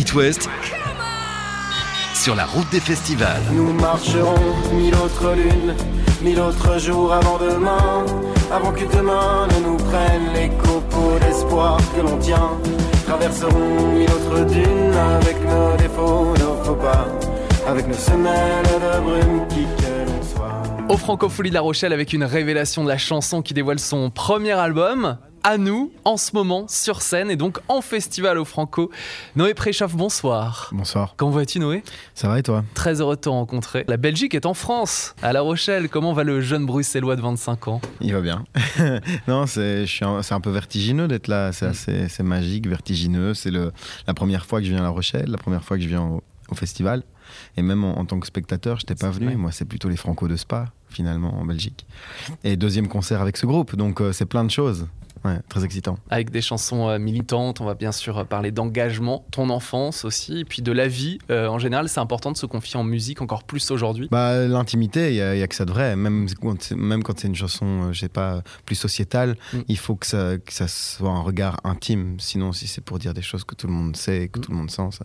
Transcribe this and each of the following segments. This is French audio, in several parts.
It West sur la route des festivals. Nous marcherons mille autres lunes, mille autres jours avant demain, avant que demain ne nous prenne les copeaux d'espoir que l'on tient. Traverserons mille autres dunes avec nos défauts, nos faux pas, avec nos semelles de brume qui que l'on soit. Au Francophonie de La Rochelle avec une révélation de la chanson qui dévoile son premier album. À nous, en ce moment, sur scène et donc en festival au Franco. Noé Préchoff, bonsoir. Bonsoir. Comment vas-tu, Noé? Ça va et toi? Très heureux de te rencontrer. La Belgique est en France, à La Rochelle. Comment va le jeune bruxellois de 25 ans? Il va bien. non, c'est un, un peu vertigineux d'être là. C'est c'est magique, vertigineux. C'est la première fois que je viens à La Rochelle, la première fois que je viens au, au festival. Et même en, en tant que spectateur, je n'étais pas venu. vrai. Moi, c'est plutôt les Franco de Spa, finalement, en Belgique. Et deuxième concert avec ce groupe. Donc, euh, c'est plein de choses. Ouais, très excitant. Avec des chansons euh, militantes, on va bien sûr euh, parler d'engagement, ton enfance aussi, et puis de la vie. Euh, en général, c'est important de se confier en musique encore plus aujourd'hui. Bah, l'intimité, il n'y a, que ça de vrai. Même quand, c'est- même quand c'est une chanson, je sais pas, plus sociétale, Mm. il faut que ça, que ça soit un regard intime. Sinon, si c'est pour dire des choses que tout le monde sait, que Mm. tout le monde sent, ça.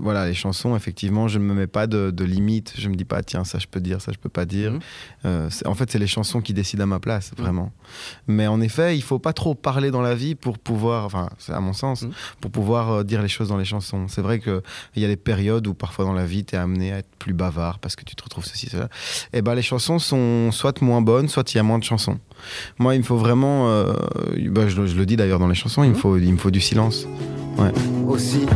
Voilà, les chansons, effectivement, je ne me mets pas de, de limites. Je me dis pas, tiens, ça je peux dire, ça je peux pas dire. Mm. Euh, en fait, c'est les chansons qui décident à ma place, vraiment. Mais en effet, il faut pas trop parler dans la vie pour pouvoir, enfin, c'est à mon sens, Mm. pour pouvoir euh, dire les choses dans les chansons. C'est vrai qu'il y a des périodes où parfois dans la vie, tu es amené à être plus bavard parce que tu te retrouves ceci, cela. Et ben les chansons sont soit moins bonnes, soit il y a moins de chansons. Moi, il me faut vraiment, euh, bah, je, le- je le dis d'ailleurs dans les chansons, il, me faut, il me faut du silence. Aussi,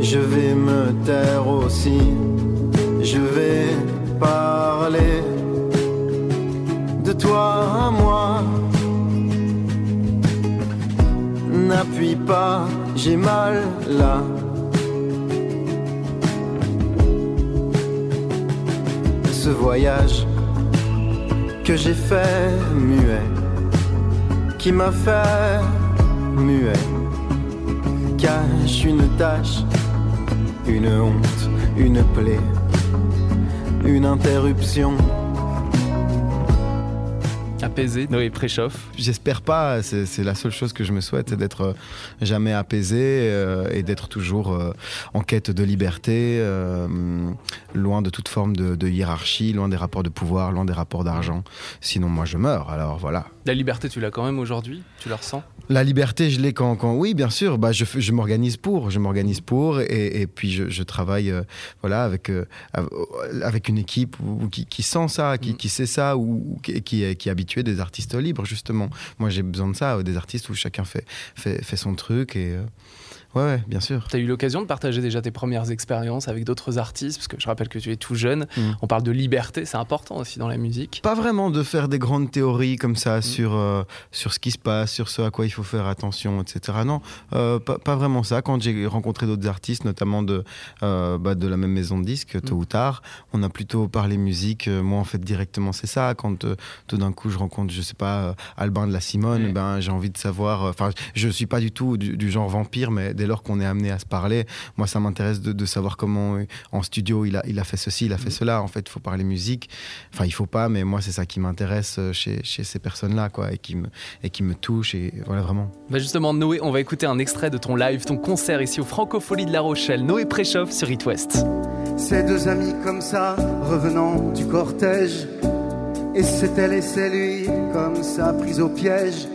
je vais me taire aussi, je vais parler de toi à moi. N'appuie pas, j'ai mal là. Ce voyage que j'ai fait muet, qui m'a fait muet cache une tache, une honte, une plaie, une interruption. Apaisé, Noé Préchoff. J'espère pas, c'est c'est la seule chose que je me souhaite, c'est d'être euh, jamais apaisé euh, et d'être toujours euh, en quête de liberté, euh, loin de toute forme de, de hiérarchie, loin des rapports de pouvoir, loin des rapports d'argent. Sinon, moi, je meurs. Alors voilà. La liberté, tu l'as quand même aujourd'hui? Tu la ressens? La liberté, je l'ai quand, quand- oui, bien sûr. Bah, je, je m'organise pour, je m'organise pour, et, et puis je, je travaille, euh, voilà, avec euh, av- avec une équipe où- qui, qui sent ça, qui, Mm. qui sait ça, ou qui, qui est, qui est habitué des artistes libres justement. Moi, j'ai besoin de ça, euh, des artistes où chacun fait fait, fait son truc et euh, ouais, ouais, bien sûr. Tu as eu l'occasion de partager déjà tes premières expériences avec d'autres artistes, parce que je rappelle que tu es tout jeune. Mm. On parle de liberté, c'est important aussi dans la musique. Pas vraiment de faire des grandes théories comme ça Mm. sur, euh, sur ce qui se passe, sur ce à quoi il faut faire attention, etc. Non, euh, pas, pas vraiment ça. Quand j'ai rencontré d'autres artistes, notamment de, euh, bah, de la même maison de disques, tôt Mm. ou tard, on a plutôt parlé musique. Moi, en fait, directement, c'est ça. Quand tout d'un coup, je rencontre, je sais pas, Albin de la Simone, ben, j'ai envie de savoir. Enfin, je suis pas du tout du, du genre vampire, mais dès lors qu'on est amené à se parler, moi, ça m'intéresse de, de savoir comment, euh, en studio, il a, il a fait ceci, il a fait Mm. cela. En fait, il faut parler musique. Enfin, il faut pas, mais moi, c'est ça qui m'intéresse euh, chez, chez ces personnes-là, quoi, et qui me, et qui me touche, et voilà, vraiment. Bah justement, Noé, on va écouter un extrait de ton live, ton concert ici au Francophonie de La Rochelle. Noé Préchoff sur It West. Ces deux amis comme ça, revenant du cortège. Et c'est elle et c'est lui, comme ça, prise au piège.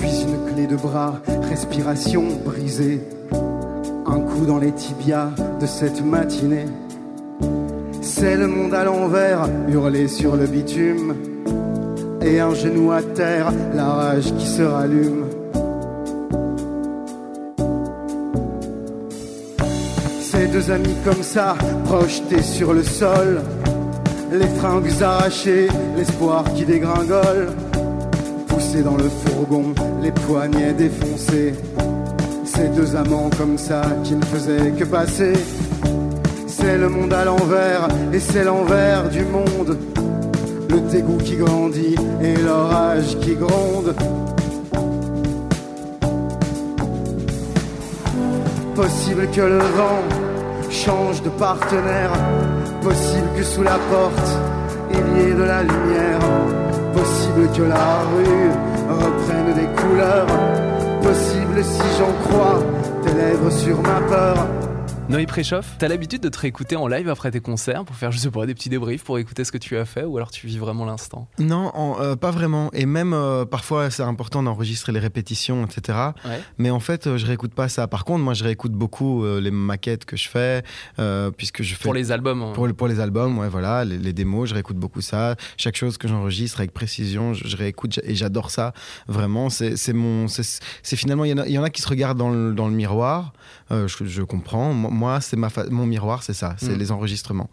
Puis une clé de bras, respiration brisée. Un coup dans les tibias de cette matinée. C'est le monde à l'envers, hurlé sur le bitume. Et un genou à terre, la rage qui se rallume. Ces deux amis comme ça, projetés sur le sol, les fringues arrachées, l'espoir qui dégringole, dans le fourgon, les poignets défoncés. Ces deux amants comme ça qui ne faisaient que passer. C'est le monde à l'envers et c'est l'envers du monde. Le dégoût qui grandit et l'orage qui gronde. Possible que le vent change de partenaire. Possible que sous la porte il y ait de la lumière. Possible que la rue reprenne des couleurs. Possible si j'en crois, tel lèvres sur ma peur. Noé Préchoff, t'as l'habitude de te réécouter en live après tes concerts pour faire, je sais pas, des petits débriefs pour écouter ce que tu as fait ou alors tu vis vraiment l'instant? Non, en- euh, pas vraiment. Et même euh, parfois, c'est important d'enregistrer les répétitions, etc. Ouais. Mais en fait, euh, je réécoute pas ça. Par contre, moi, je réécoute beaucoup euh, les maquettes que je fais, puisque je fais Pour les albums. hein. Pour, le- pour les albums, ouais, voilà, les, les démos, je réécoute beaucoup ça. Chaque chose que j'enregistre avec précision, je, je réécoute et j'adore ça. Vraiment, c'est mon, c'est finalement, il y, en a- il y en a qui se regardent dans le, dans le miroir. je, je comprends. Moi, c'est ma, mon miroir, c'est ça, c'est Mm. les enregistrements.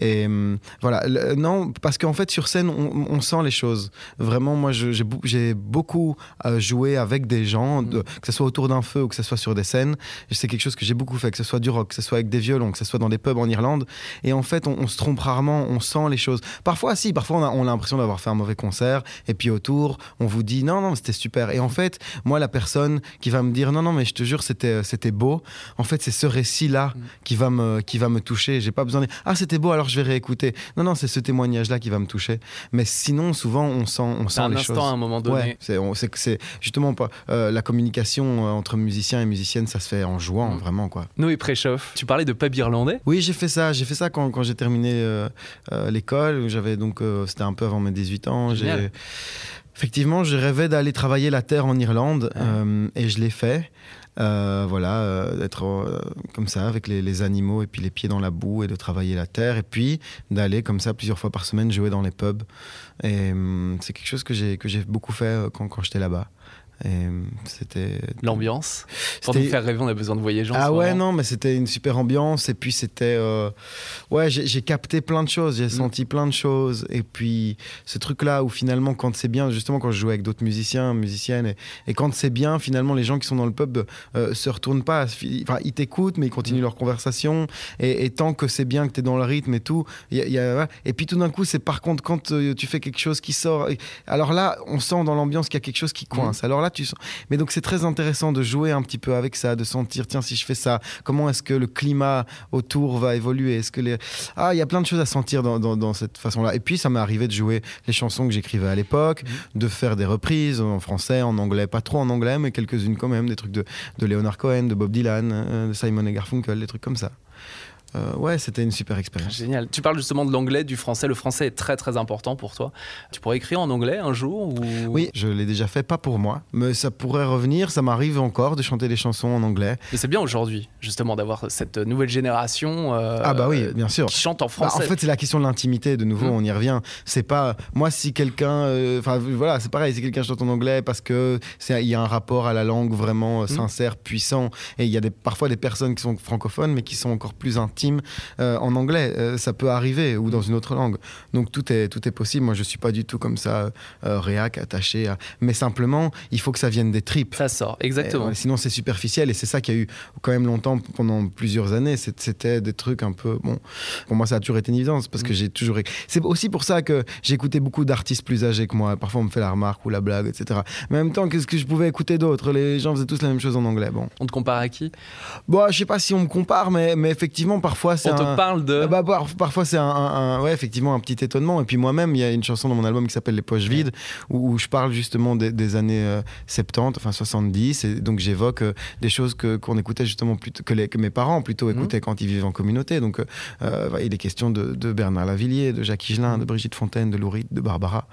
Et hum, voilà, le- non, parce qu'en fait, sur scène, on, on sent les choses. Vraiment, moi, j'ai beaucoup euh, joué avec des gens, de- que ce soit autour d'un feu ou que ce soit sur des scènes. C'est quelque chose que j'ai beaucoup fait, que ce soit du rock, que ce soit avec des violons, que ce soit dans des pubs en Irlande. Et en fait, on, on se trompe rarement, on sent les choses. Parfois, si, parfois, on a, on a l'impression d'avoir fait un mauvais concert. Et puis autour, on vous dit non, non, c'était super. Et en fait, moi, la personne qui va me dire non, non, mais je te jure, c'était beau. En fait, c'est ce récit-là Mm. qui va me qui va me toucher. J'ai pas besoin de ah, c'était beau, alors je vais réécouter. Non, non, c'est ce témoignage-là qui va me toucher. Mais sinon, souvent, on sent, on sent un les instant choses. à un moment donné. Ouais, c'est on- c'est que c'est justement pas euh, la communication euh, entre musiciens et musiciennes, ça se fait en jouant Mm. vraiment quoi. Noé Préchoff, tu parlais de pub irlandais? Oui, j'ai fait ça. J'ai fait ça quand, quand j'ai terminé euh, euh, l'école. J'avais donc, c'était un peu avant mes 18 ans. J'ai-. Effectivement, je rêvais d'aller travailler la terre en Irlande euh, et je l'ai fait. Euh, voilà, euh, d'être euh, comme ça avec les, les animaux et puis les pieds dans la boue et de travailler la terre et puis d'aller comme ça plusieurs fois par semaine jouer dans les pubs. Et hum, c'est quelque chose que j'ai que j'ai beaucoup fait quand, quand j'étais là-bas. Hum, c'était L'ambiance Pour nous faire rêver, on a besoin de voyager ah ouais, non, mais c'était une super ambiance. Et puis c'était. euh, Ouais, j'ai capté plein de choses, j'ai Mm. senti plein de choses. Et puis ce truc-là où finalement, quand c'est bien, justement, quand je jouais avec d'autres musiciens, musiciennes, et, et quand c'est bien, finalement, les gens qui sont dans le pub euh, se retournent pas. Enfin, ils t'écoutent, mais ils continuent Mm. leur conversation. Et, et tant que c'est bien, que tu es dans le rythme et tout. il y a- il y a- ouais. Et puis tout d'un coup, c'est par contre, quand euh, tu fais quelque chose qui sort. Alors là, on sent dans l'ambiance qu'il y a quelque chose qui coince. Alors là, tu sens. Mais donc c'est très intéressant de jouer un petit peu avec ça, de sentir, tiens, si je fais ça, comment est-ce que le climat autour va évoluer? Est-ce que les... Ah, il y a plein de choses à sentir dans, dans- dans cette façon-là. Et puis ça m'est arrivé de jouer les chansons que j'écrivais à l'époque, de faire des reprises en français, en anglais, pas trop en anglais, mais quelques-unes quand même, des trucs de, de Leonard Cohen, de Bob Dylan, euh, de Simon et Garfunkel, des trucs comme ça. Euh, ouais, c'était une super expérience. Génial. Tu parles justement de l'anglais, du français. Le français est très très important pour toi. Tu pourrais écrire en anglais un jour ou... Oui, je l'ai déjà fait, pas pour moi, mais ça pourrait revenir. Ça m'arrive encore de chanter des chansons en anglais. Mais c'est bien aujourd'hui, justement, d'avoir cette nouvelle génération euh, ah bah oui, bien sûr. qui chante en Bah, français. en fait, c'est la question de l'intimité. De nouveau, Mm. on y revient. C'est pas moi si quelqu'un, euh, enfin voilà, c'est pareil. Si quelqu'un chante en anglais parce que il y a un rapport à la langue vraiment euh, Mm. sincère, puissant, et il y a des, parfois des personnes qui sont francophones mais qui sont encore plus intimes euh, en anglais. Euh, ça peut arriver ou dans une autre langue. Donc tout est tout est possible. Moi, je suis pas du tout comme ça euh, réac attaché. À... Mais simplement, il faut que ça vienne des tripes. Ça sort, exactement. Et, sinon, c'est superficiel et c'est ça qu'il y a eu quand même longtemps, pendant plusieurs années. C'était des trucs un peu. Bon, pour moi, ça a toujours été une évidence parce que Mm. j'ai toujours. C'est aussi pour ça que écouté beaucoup d'artistes plus âgés que moi. Parfois, on me fait la remarque ou la blague, etc. Mais en même temps, qu'est-ce que je pouvais écouter d'autre? Les gens faisaient tous la même chose en anglais. Bon, On te compare à qui? Bon je sais pas si on me compare, mais, mais effectivement, parfois, c'est On te un. parle de... Ah bah, par- parfois c'est un, un- un- ouais effectivement un petit étonnement. Et puis moi-même il y a une chanson dans mon album qui s'appelle Les poches vides où, où je parle justement des, des années euh, 70 enfin 70 et donc j'évoque euh, des choses que qu'on écoutait justement que, les- que mes parents plutôt écoutaient quand ils vivaient en communauté. Donc euh, euh, il est question de, de Bernard Lavillier de Jacques Higelin de Brigitte Fontaine de Louride de Barbara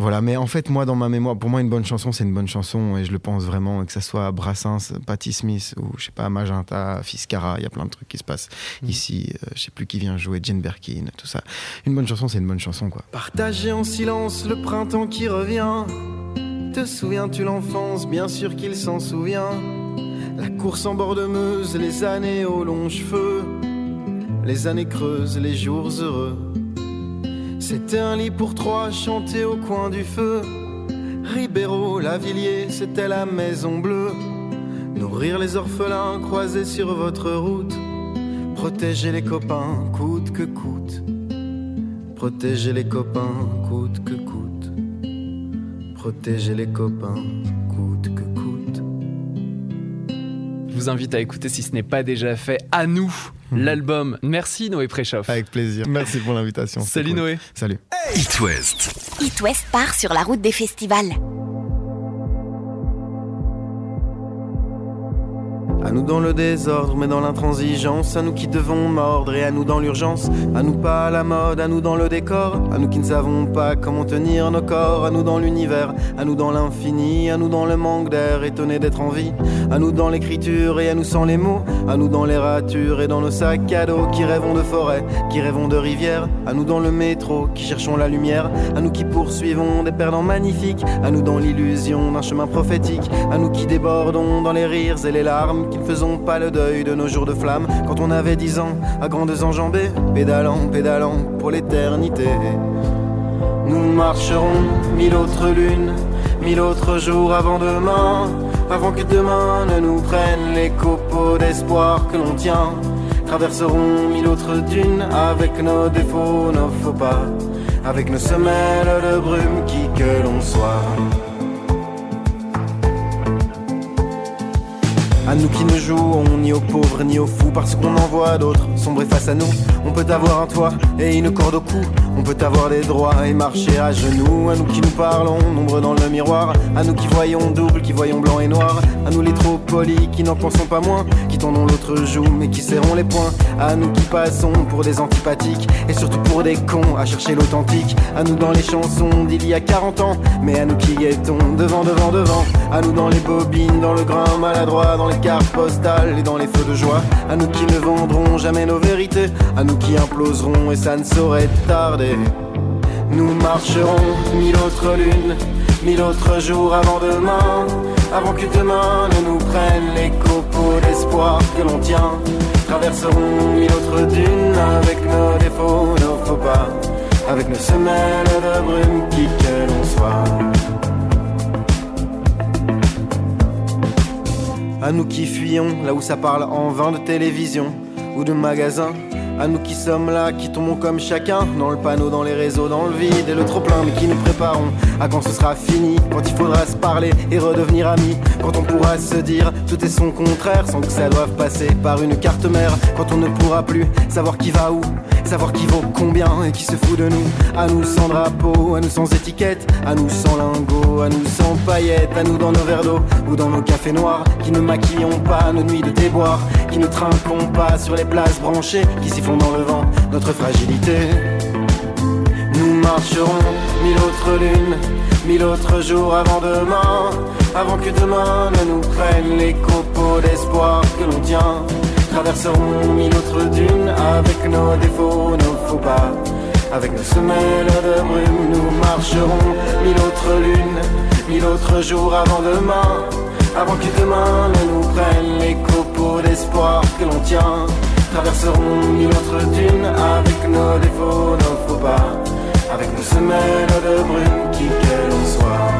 voilà, mais en fait, moi, dans ma mémoire, pour moi, une bonne chanson, c'est une bonne chanson, et je le pense vraiment, que ça soit Brassens, Patti Smith, ou je sais pas, Magenta, Fiscara, il y a plein de trucs qui se passent ici. euh, je sais plus qui vient jouer, Jane Birkin, tout ça. Une bonne chanson, c'est une bonne chanson, quoi. Partager en silence le printemps qui revient. Te souviens-tu l'enfance? Bien sûr qu'il s'en souvient. La course en bord de Meuse, les années aux longs cheveux, les années creuses, les jours heureux. C'était un lit pour trois chanté au coin du feu. Ribéro, Lavillier, c'était la maison bleue. Nourrir les orphelins croisés sur votre route. Protéger les copains coûte que coûte. Protéger les copains coûte que coûte. Protéger les copains vous invite à écouter, si ce n'est pas déjà fait, à nous, l'album. Merci Noé Préchoff. Avec plaisir. Merci pour l'invitation. Salut cool. Noé. Salut. It West. It West part sur la route des festivals. À nous dans le désordre, mais dans l'intransigeance. À nous qui devons mordre et à nous dans l'urgence. À nous pas à la mode, à nous dans le décor. À nous qui ne savons pas comment tenir nos corps. À nous dans l'univers, à nous dans l'infini. À nous dans le manque d'air, étonné d'être en vie. À nous dans l'écriture et à nous sans les mots. À nous dans les ratures et dans nos sacs à dos. Qui rêvons de forêt, qui rêvons de rivière. À nous dans le métro, qui cherchons la lumière. À nous qui poursuivons des perdants magnifiques. À nous dans l'illusion d'un chemin prophétique. À nous qui débordons dans les rires et les larmes qui ne faisons pas le deuil de nos jours de flamme quand on avait dix ans, à grandes enjambées, pédalant, pédalant pour l'éternité. Nous marcherons mille autres lunes, mille autres jours avant demain, avant que demain ne nous prenne les copeaux d'espoir que l'on tient. Traverserons mille autres dunes avec nos défauts, nos faux pas, avec nos semelles de brume qui que l'on soit. À nous qui ne jouons ni aux pauvres ni aux fous parce qu'on en voit d'autres sombrer face à nous. On peut avoir un toit et une corde au cou. On peut avoir des droits et marcher à genoux. À nous qui nous parlons, nombre dans le miroir. À nous qui voyons double, qui voyons blanc et noir. À nous les trop polis qui n'en pensons pas moins. Qui tendons l'autre joue mais qui serrons les poings. À nous qui passons pour des antipathiques et surtout pour des cons à chercher l'authentique. À nous dans les chansons d'il y a 40 ans. Mais à nous qui guettons devant, devant, devant. À nous dans les bobines, dans le grain maladroit, dans les cartes postales et dans les feux de joie. À nous qui ne vendrons jamais vérités. À nous qui imploserons et ça ne saurait tarder. Nous marcherons mille autres lunes, mille autres jours avant demain. Avant que demain ne nous prenne les copeaux d'espoir que l'on tient. Traverserons mille autres dunes avec nos défauts, nos faux pas. Avec nos semelles de brume qui que l'on soit. À nous qui fuyons là où ça parle en vain de télévision ou de magasins. À nous qui sommes là, qui tombons comme chacun Dans le panneau, dans les réseaux, dans le vide et le trop plein Mais qui nous préparons à quand ce sera fini Quand il faudra se parler et redevenir amis Quand on pourra se dire tout est son contraire Sans que ça doive passer par une carte mère Quand on ne pourra plus savoir qui va où Savoir qui vaut combien et qui se fout de nous. À nous sans drapeau, à nous sans étiquette À nous sans lingots, à nous sans paillettes À nous dans nos verres d'eau ou dans nos cafés noirs Qui ne maquillons pas nos nuits de déboire Qui ne trinquons pas sur les places branchées Qui sifflons dans le vent notre fragilité. Nous marcherons mille autres lunes Mille autres jours avant demain Avant que demain ne nous prenne les copeaux d'espoir que l'on tient Traverserons mille autres dunes avec nos défauts, nos faux pas. Avec nos semelles de brume, nous marcherons mille autres lunes, mille autres jours avant demain. Avant que demain ne nous prenne les copeaux d'espoir que l'on tient. Traverserons mille autres dunes avec nos défauts, nos faux pas. Avec nos semelles de brume, qui que l'on